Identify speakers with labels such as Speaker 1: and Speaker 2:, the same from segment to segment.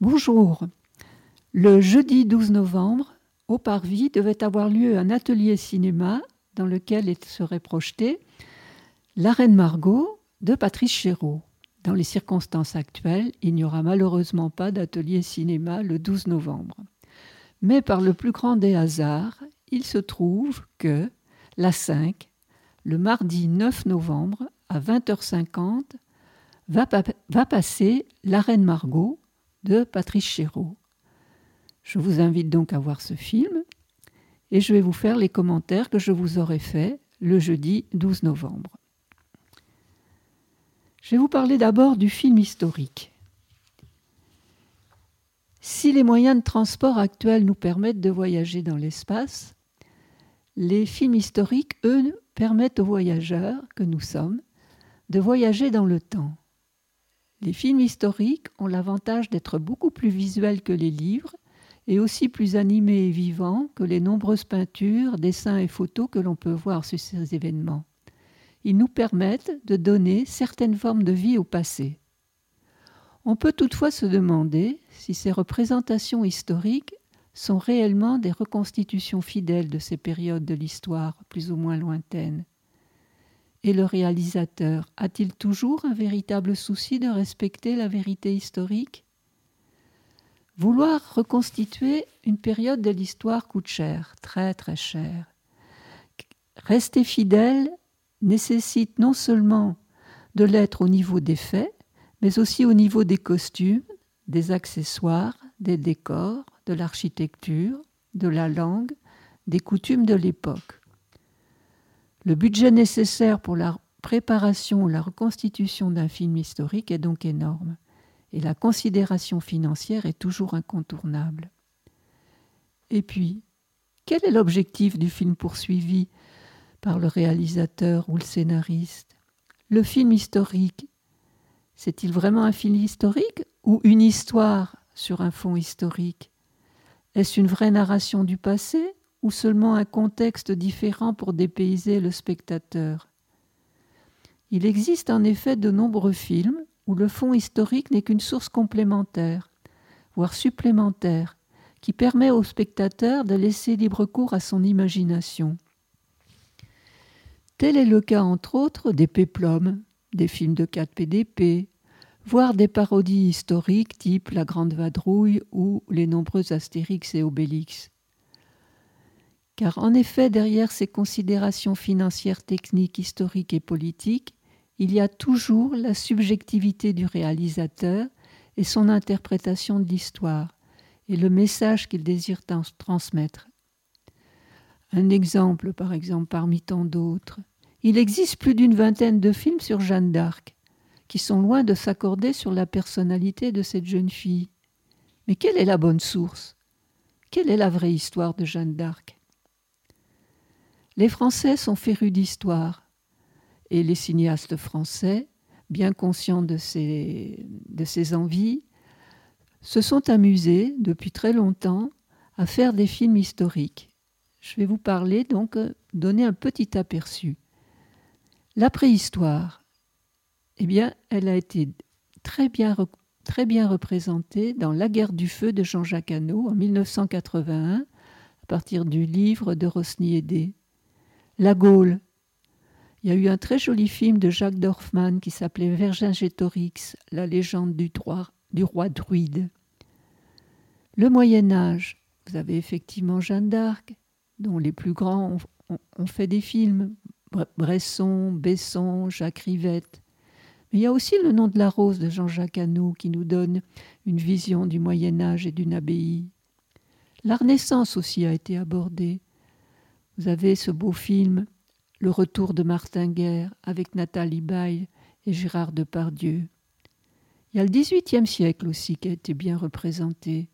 Speaker 1: Bonjour. Le jeudi 12 novembre, au Parvis, devait avoir lieu un atelier cinéma dans lequel serait projeté La Reine Margot de Patrice Chéreau. Dans les circonstances actuelles, il n'y aura malheureusement pas d'atelier cinéma le 12 novembre. Mais par le plus grand des hasards, il se trouve que la 5, le mardi 9 novembre à 20h50, va, va passer La Reine Margot de Patrice Chéreau. Je vous invite donc à voir ce film et je vais vous faire les commentaires que je vous aurai faits le jeudi 12 novembre. Je vais vous parler d'abord du film historique. Si les moyens de transport actuels nous permettent de voyager dans l'espace, les films historiques, eux, permettent aux voyageurs que nous sommes de voyager dans le temps. Les films historiques ont l'avantage d'être beaucoup plus visuels que les livres et aussi plus animés et vivants que les nombreuses peintures, dessins et photos que l'on peut voir sur ces événements. Ils nous permettent de donner certaines formes de vie au passé. On peut toutefois se demander si ces représentations historiques sont réellement des reconstitutions fidèles de ces périodes de l'histoire plus ou moins lointaines. Et le réalisateur a-t-il toujours un véritable souci de respecter la vérité historique? Vouloir reconstituer une période de l'histoire coûte cher, très très cher. Rester fidèle nécessite non seulement de l'être au niveau des faits, mais aussi au niveau des costumes, des accessoires, des décors, de l'architecture, de la langue, des coutumes de l'époque. Le budget nécessaire pour la préparation ou la reconstitution d'un film historique est donc énorme et la considération financière est toujours incontournable. Et puis, quel est l'objectif du film poursuivi par le réalisateur ou le scénariste? Le film historique, c'est-il vraiment un film historique ou une histoire sur un fond historique? Est-ce une vraie narration du passé ou seulement un contexte différent pour dépayser le spectateur Il existe en effet de nombreux films où le fond historique n'est qu'une source complémentaire, voire supplémentaire, qui permet au spectateur de laisser libre cours à son imagination. Tel est le cas entre autres des péplums, des films de 4 PDP, voire des parodies historiques type La Grande Vadrouille ou les nombreux Astérix et Obélix. Car en effet, derrière ces considérations financières, techniques, historiques et politiques, il y a toujours la subjectivité du réalisateur et son interprétation de l'histoire et le message qu'il désire transmettre. Un exemple, par exemple, parmi tant d'autres. Il existe plus d'une vingtaine de films sur Jeanne d'Arc, qui sont loin de s'accorder sur la personnalité de cette jeune fille. Mais quelle est la bonne source? Quelle est la vraie histoire de Jeanne d'Arc? Les Français sont férus d'histoire, et les cinéastes français, bien conscients de ces, envies, se sont amusés depuis très longtemps à faire des films historiques. Je vais vous parler donc, euh, donner un petit aperçu. La préhistoire, eh bien, elle a été très bien, très bien représentée dans La guerre du feu de Jean-Jacques Hano en 1981, à partir du livre de Rosny Aidé. La Gaule, il y a eu un très joli film de Jacques Dorfman qui s'appelait Vergingétorix, la légende du, roi druide. Le Moyen Âge, vous avez effectivement Jeanne d'Arc, dont les plus grands ont, fait des films, Bresson, Besson, Jacques Rivette. Mais il y a aussi le nom de la rose de Jean-Jacques Hano qui nous donne une vision du Moyen Âge et d'une abbaye. La Renaissance aussi a été abordée. Vous avez ce beau film le retour de Martin Guerre avec Nathalie Baye et Gérard Depardieu. Il y a le XVIIIe siècle aussi qui a été bien représenté.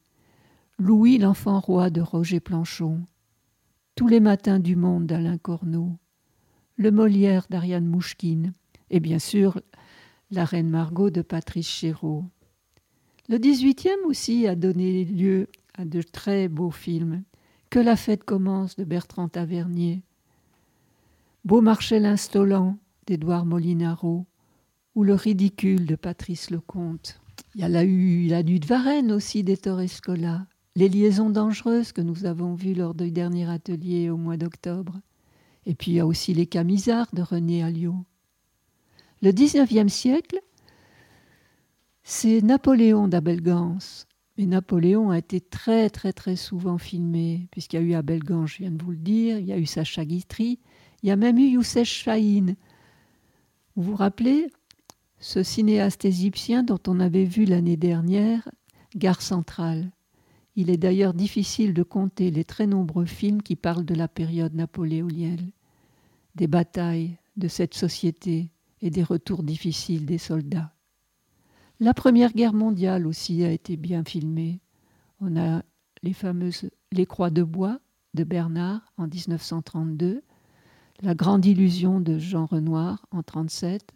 Speaker 1: Louis l'enfant roi de Roger Planchon. Tous les matins du monde d'Alain Corneau. Le Molière d'Ariane Mouchkine. Et bien sûr, la Reine Margot de Patrice Chéreau. Le XVIIIe aussi a donné lieu à de très beaux films. Que la fête commence de Bertrand Tavernier. Beaumarchais l'instolant d'Édouard Molinaro ou Le ridicule de Patrice Lecomte. Il y a la, la nuit de Varennes aussi d'Ettore Scola, les liaisons dangereuses que nous avons vues lors du dernier atelier au mois d'octobre. Et puis il y a aussi les Camisards de René Alliot. Le XIXe siècle, c'est Napoléon d'Abel Gans. Mais Napoléon a été très très très souvent filmé, puisqu'il y a eu Abel Gans, je viens de vous le dire, il y a eu Sacha Guitry, il y a même eu Youssef Chahine. Vous vous rappelez ce cinéaste égyptien dont on avait vu l'année dernière Gare centrale? Il est d'ailleurs difficile de compter les très nombreux films qui parlent de la période napoléonienne, des batailles de cette société et des retours difficiles des soldats. La Première Guerre mondiale aussi a été bien filmée. On a les fameuses Les Croix de bois de Bernard en 1932, La Grande Illusion de Jean Renoir en 1937,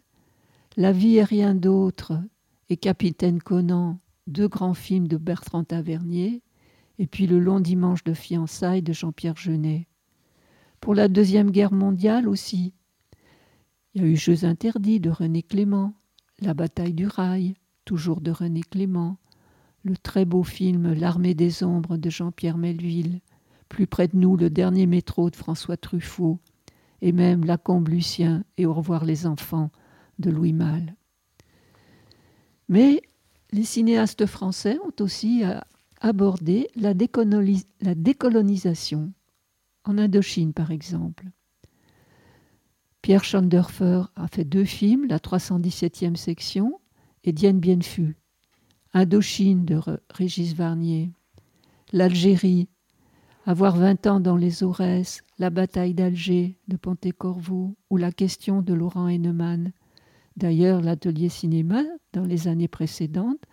Speaker 1: La vie et rien d'autre et Capitaine Conan, deux grands films de Bertrand Tavernier, et puis Le long dimanche de fiançailles de Jean-Pierre Jeunet. Pour la Deuxième Guerre mondiale aussi, il y a eu Jeux interdits de René Clément, La bataille du rail, toujours de René Clément, le très beau film L'armée des ombres de Jean-Pierre Melville, plus près de nous le dernier métro de François Truffaut, et même La Combe Lucien et Au revoir les enfants de Louis Malle. Mais les cinéastes français ont aussi abordé la, décolonisation, en Indochine par exemple. Pierre Schonderfer a fait deux films, la 317e section et Dien Indochine de Régis Varnier, l'Algérie, avoir 20 ans dans les Aurès, la bataille d'Alger de Pontecorvo ou la question de Laurent Hennemann. D'ailleurs, l'atelier cinéma, dans les années précédentes,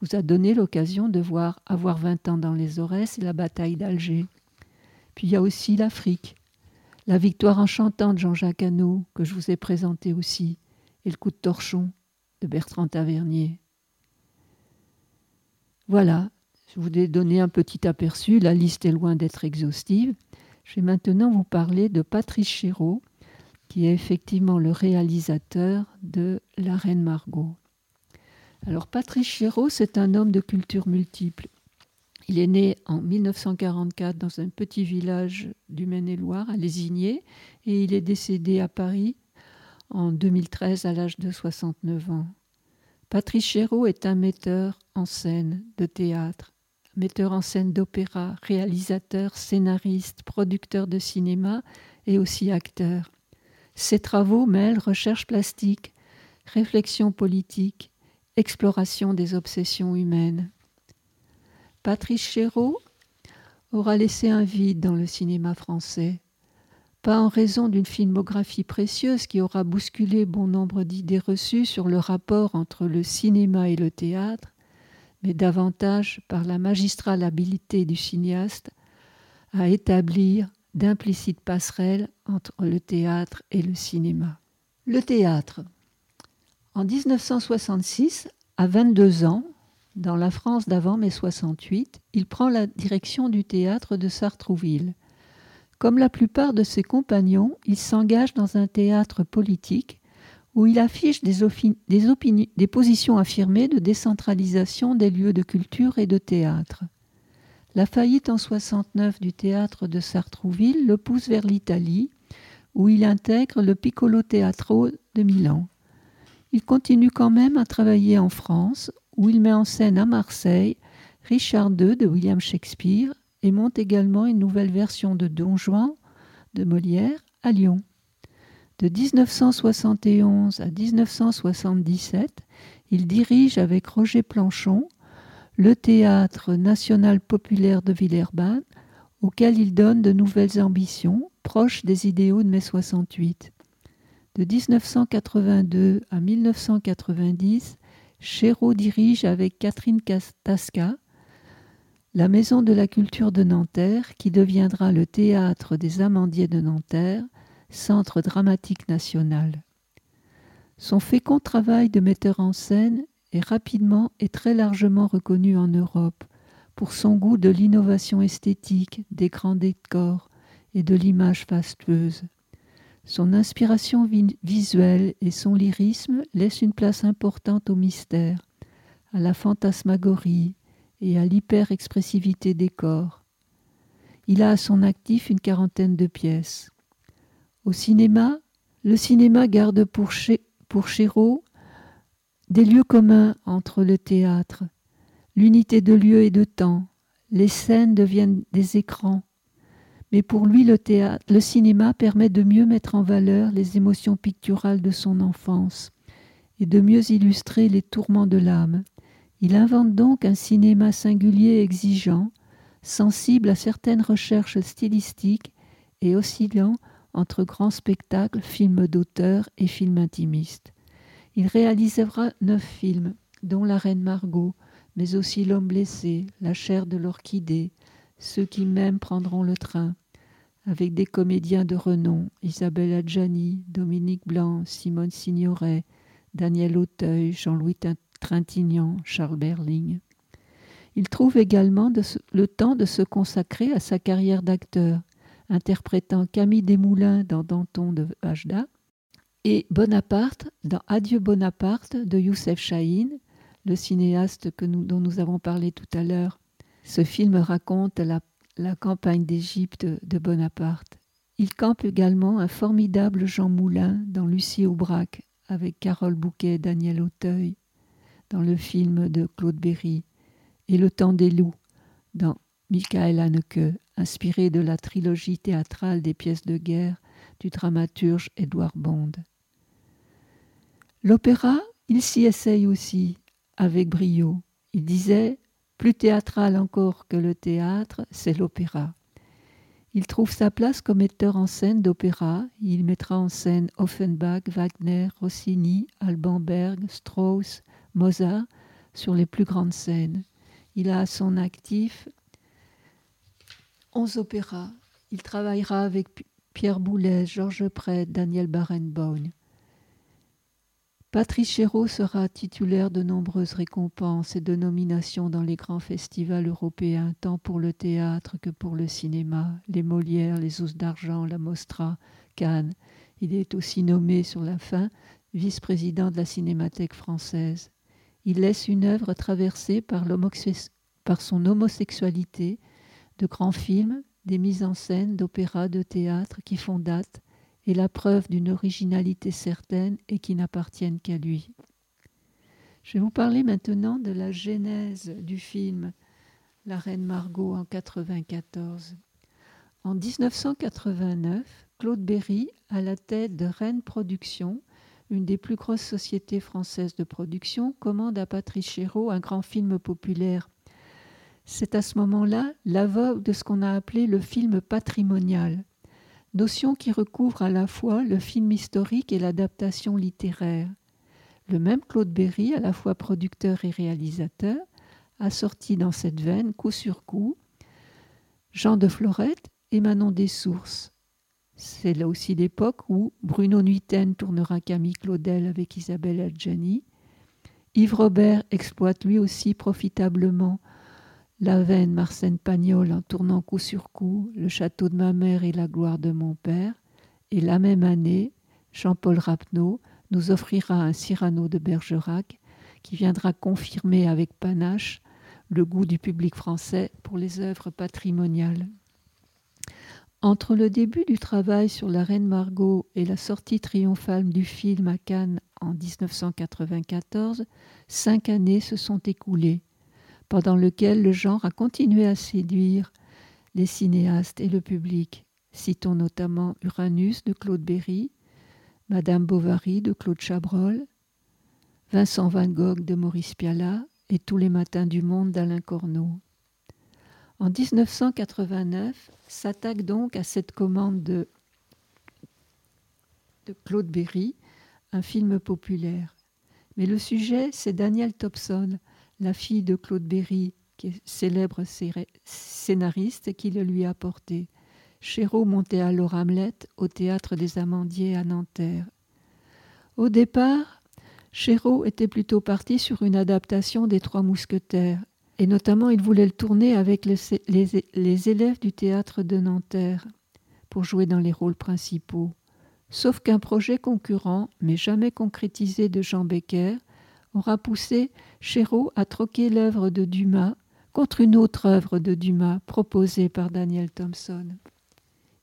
Speaker 1: vous a donné l'occasion de voir Avoir 20 ans dans les Aurès et la bataille d'Alger. Puis il y a aussi l'Afrique, la victoire enchantante de Jean-Jacques Hano, que je vous ai présenté aussi, et le coup de torchon de Bertrand Tavernier. Voilà, je vous ai donné un petit aperçu, la liste est loin d'être exhaustive. Je vais maintenant vous parler de Patrice Chéreau, qui est effectivement le réalisateur de La Reine Margot. Alors Patrice Chéreau, c'est un homme de culture multiple. Il est né en 1944 dans un petit village du Maine-et-Loire, à Lésigné, et il est décédé à Paris en 2013 à l'âge de 69 ans. Patrice Chéreau est un metteur en scène de théâtre, metteur en scène d'opéra, réalisateur, scénariste, producteur de cinéma et aussi acteur. Ses travaux mêlent recherche plastique, réflexion politique, exploration des obsessions humaines. Patrice Chéreau aura laissé un vide dans le cinéma français pas en raison d'une filmographie précieuse qui aura bousculé bon nombre d'idées reçues sur le rapport entre le cinéma et le théâtre, mais davantage par la magistrale habileté du cinéaste à établir d'implicites passerelles entre le théâtre et le cinéma. Le théâtre. En 1966, à 22 ans, dans la France d'avant mai 68, il prend la direction du théâtre de Sartrouville comme la plupart de ses compagnons, il s'engage dans un théâtre politique où il affiche des, positions affirmées de décentralisation des lieux de culture et de théâtre. La faillite en 69 du théâtre de Sartrouville le pousse vers l'Italie, où il intègre le Piccolo Teatro de Milan. Il continue quand même à travailler en France, où il met en scène à Marseille Richard II de William Shakespeare et monte également une nouvelle version de Don Juan de Molière à Lyon. De 1971 à 1977, il dirige avec Roger Planchon le Théâtre national populaire de Villeurbanne, auquel il donne de nouvelles ambitions proches des idéaux de mai 68. De 1982 à 1990, Chéreau dirige avec Catherine Tasca la Maison de la Culture de Nanterre, qui deviendra le théâtre des Amandiers de Nanterre, centre dramatique national. Son fécond travail de metteur en scène est rapidement et très largement reconnu en Europe pour son goût de l'innovation esthétique, des grands décors et de l'image fastueuse. Son inspiration visuelle et son lyrisme laissent une place importante au mystère, à la fantasmagorie et à l'hyper-expressivité des corps. Il a à son actif une quarantaine de pièces. Au cinéma, le cinéma garde pour, pour Chéreau des lieux communs entre le théâtre, l'unité de lieu et de temps. Les scènes deviennent des écrans. Mais pour lui, le cinéma permet de mieux mettre en valeur les émotions picturales de son enfance et de mieux illustrer les tourments de l'âme. Il invente donc un cinéma singulier exigeant, sensible à certaines recherches stylistiques et oscillant entre grands spectacles, films d'auteur et films intimistes. Il réalisera neuf films, dont La Reine Margot, mais aussi L'homme blessé, La chair de l'orchidée, Ceux qui m'aiment prendront le train, avec des comédiens de renom, Isabelle Adjani, Dominique Blanc, Simone Signoret, Daniel Auteuil, Jean-Louis Trintignant, Charles Berling. Il trouve également le temps de se consacrer à sa carrière d'acteur, interprétant Camille Desmoulins dans Danton de Hajda et Bonaparte dans Adieu Bonaparte de Youssef Chahine, le cinéaste dont nous avons parlé tout à l'heure. Ce film raconte la la campagne d'Égypte de Bonaparte. Il campe également un formidable Jean Moulin dans Lucie Aubrac avec Carole Bouquet et Daniel Auteuil dans le film de Claude Berry et Le temps des loups dans Michael Haneke, inspiré de la trilogie théâtrale des pièces de guerre du dramaturge Édouard Bond. L'opéra, il s'y essaye aussi avec brio. Il disait plus théâtral encore que le théâtre, c'est l'opéra. Il trouve sa place comme metteur en scène d'opéra. Il mettra en scène Offenbach, Wagner, Rossini, Alban Berg, Strauss, Mozart sur les plus grandes scènes. Il a à son actif onze opéras. Il travaillera avec Pierre Boulez, Georges Prêtre, Daniel Barenboim. Patrice Chéreau sera titulaire de nombreuses récompenses et de nominations dans les grands festivals européens, tant pour le théâtre que pour le cinéma, les Molières, les Os d'Argent, la Mostra, Cannes. Il est aussi nommé sur la fin vice-président de la Cinémathèque française. Il laisse une œuvre traversée par, son homosexualité, de grands films, des mises en scène, d'opéras, de théâtre qui font date et la preuve d'une originalité certaine et qui n'appartiennent qu'à lui. Je vais vous parler maintenant de la genèse du film La Reine Margot en 1994. En 1989, Claude Berry, à la tête de Rennes Productions, une des plus grosses sociétés françaises de production, commande à Patrice Chéreau un grand film populaire. C'est à ce moment-là la vogue de ce qu'on a appelé le film patrimonial notion qui recouvre à la fois le film historique et l'adaptation littéraire. Le même Claude Berry, à la fois producteur et réalisateur, a sorti dans cette veine, coup sur coup, Jean de Florette et Manon des Sources. C'est là aussi l'époque où Bruno Nuiten tournera Camille Claudel avec Isabelle Adjani. Yves Robert exploite lui aussi profitablement la veine Marcène Pagnol en tournant coup sur coup Le château de ma mère et la gloire de mon père. Et la même année, Jean-Paul Rapneau nous offrira un Cyrano de Bergerac qui viendra confirmer avec panache le goût du public français pour les œuvres patrimoniales. Entre le début du travail sur la Reine Margot et la sortie triomphale du film à Cannes en 1994, cinq années se sont écoulées pendant lequel le genre a continué à séduire les cinéastes et le public. Citons notamment Uranus de Claude Berry, Madame Bovary de Claude Chabrol, Vincent Van Gogh de Maurice Pialat et Tous les matins du monde d'Alain Corneau. En 1989, s'attaque donc à cette commande de, de Claude Berry un film populaire. Mais le sujet, c'est Daniel Thompson, la fille de Claude Berry, célèbre scénariste, qui le lui a apporté. Chéreau montait alors Hamlet au théâtre des Amandiers à Nanterre. Au départ, Chéreau était plutôt parti sur une adaptation des Trois Mousquetaires, et notamment il voulait le tourner avec les, élèves du théâtre de Nanterre pour jouer dans les rôles principaux. Sauf qu'un projet concurrent, mais jamais concrétisé de Jean Becker, aura poussé Chéreau à troquer l'œuvre de Dumas contre une autre œuvre de Dumas proposée par Daniel Thompson.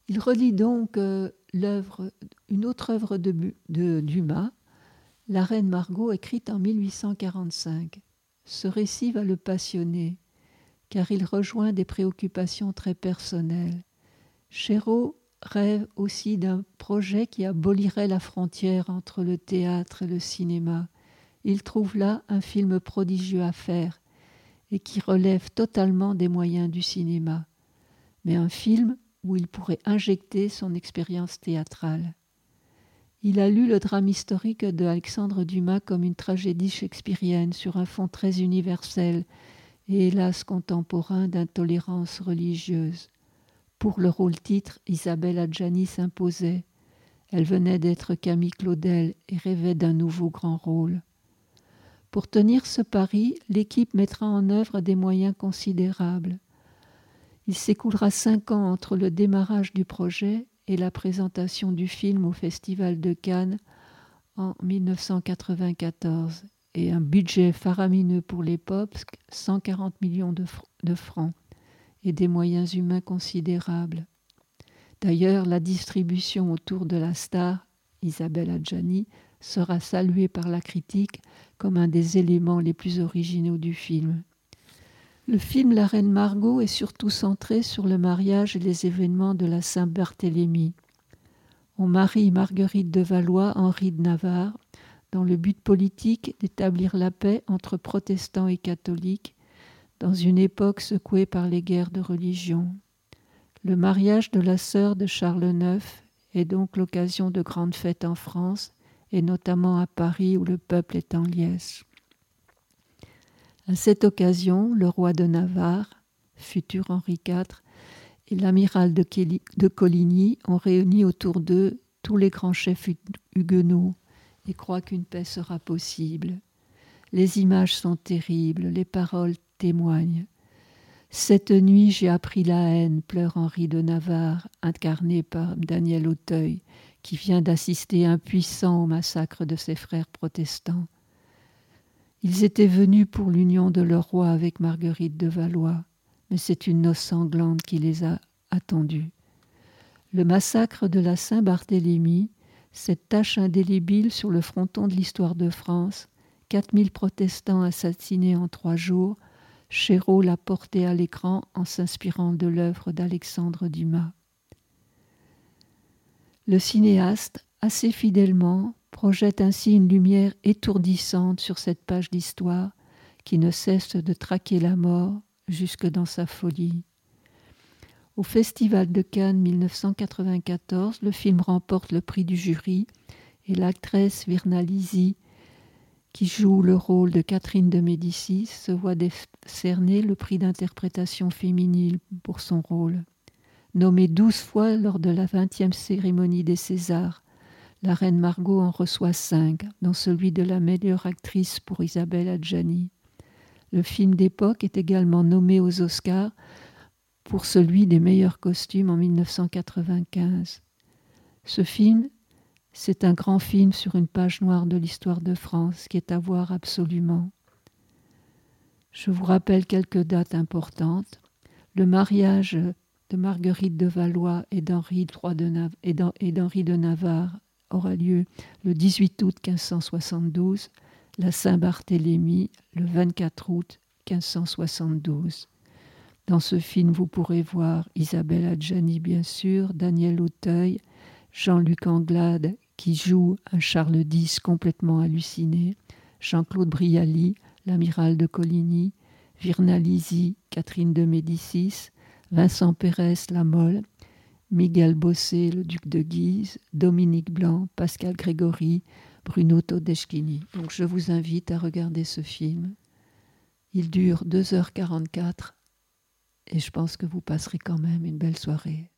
Speaker 1: Il relit donc euh, une autre œuvre de, de, Dumas, La Reine Margot, écrite en 1845. Ce récit va le passionner, car il rejoint des préoccupations très personnelles. Chéreau rêve aussi d'un projet qui abolirait la frontière entre le théâtre et le cinéma. Il trouve là un film prodigieux à faire et qui relève totalement des moyens du cinéma, mais un film où il pourrait injecter son expérience théâtrale. Il a lu le drame historique de Alexandre Dumas comme une tragédie shakespearienne sur un fond très universel et hélas contemporain d'intolérance religieuse. Pour le rôle-titre, Isabelle Adjani s'imposait. Elle venait d'être Camille Claudel et rêvait d'un nouveau grand rôle. Pour tenir ce pari, l'équipe mettra en œuvre des moyens considérables. Il s'écoulera cinq ans entre le démarrage du projet et la présentation du film au Festival de Cannes en 1994 et un budget faramineux pour l'époque, 140 millions de, francs, et des moyens humains considérables. D'ailleurs, la distribution autour de la star, Isabelle Adjani, sera saluée par la critique comme un des éléments les plus originaux du film. Le film La Reine Margot est surtout centré sur le mariage et les événements de la Saint-Barthélemy. On marie Marguerite de Valois, Henri de Navarre, dans le but politique d'établir la paix entre protestants et catholiques dans une époque secouée par les guerres de religion. Le mariage de la sœur de Charles IX est donc l'occasion de grandes fêtes en France et notamment à Paris où le peuple est en liesse. À cette occasion, le roi de Navarre, futur Henri IV, et l'amiral de, Coligny ont réuni autour d'eux tous les grands chefs huguenots et croient qu'une paix sera possible. Les images sont terribles, les paroles témoignent. Cette nuit, j'ai appris la haine, pleure Henri de Navarre, incarné par Daniel Auteuil, qui vient d'assister impuissant au massacre de ses frères protestants. Ils étaient venus pour l'union de leur roi avec Marguerite de Valois, mais c'est une noce sanglante qui les a attendus. Le massacre de la Saint-Barthélemy, cette tache indélébile sur le fronton de l'histoire de France, 4000 protestants assassinés en trois jours, Chéreau l'a porté à l'écran en s'inspirant de l'œuvre d'Alexandre Dumas. Le cinéaste, assez fidèlement, projette ainsi une lumière étourdissante sur cette page d'histoire qui ne cesse de traquer la mort jusque dans sa folie. Au Festival de Cannes 1994, le film remporte le prix du jury et l'actrice Virna Lisi, qui joue le rôle de Catherine de Médicis, se voit décerner le prix d'interprétation féminine pour son rôle. Nommée douze fois lors de la vingtième cérémonie des Césars, la reine Margot en reçoit cinq, dont celui de la meilleure actrice pour Isabelle Adjani. Le film d'époque est également nommé aux Oscars pour celui des meilleurs costumes en 1995. Ce film, c'est un grand film sur une page noire de l'histoire de France qui est à voir absolument. Je vous rappelle quelques dates importantes. Le mariage de Marguerite de Valois et d'Henri de, de Navarre aura lieu le 18 août 1572, la Saint-Barthélemy le 24 août 1572. Dans ce film, vous pourrez voir Isabelle Adjani, bien sûr, Daniel Auteuil, Jean-Luc Anglade, qui joue un Charles X complètement halluciné, Jean-Claude Brialy, l'amiral de Coligny, Virna Lisi, Catherine de Médicis, Vincent Pérez Lamolle, Miguel Bossé, le duc de Guise, Dominique Blanc, Pascal Grégory, Bruno Todeschini. Donc je vous invite à regarder ce film. Il dure 2h44 et je pense que vous passerez quand même une belle soirée.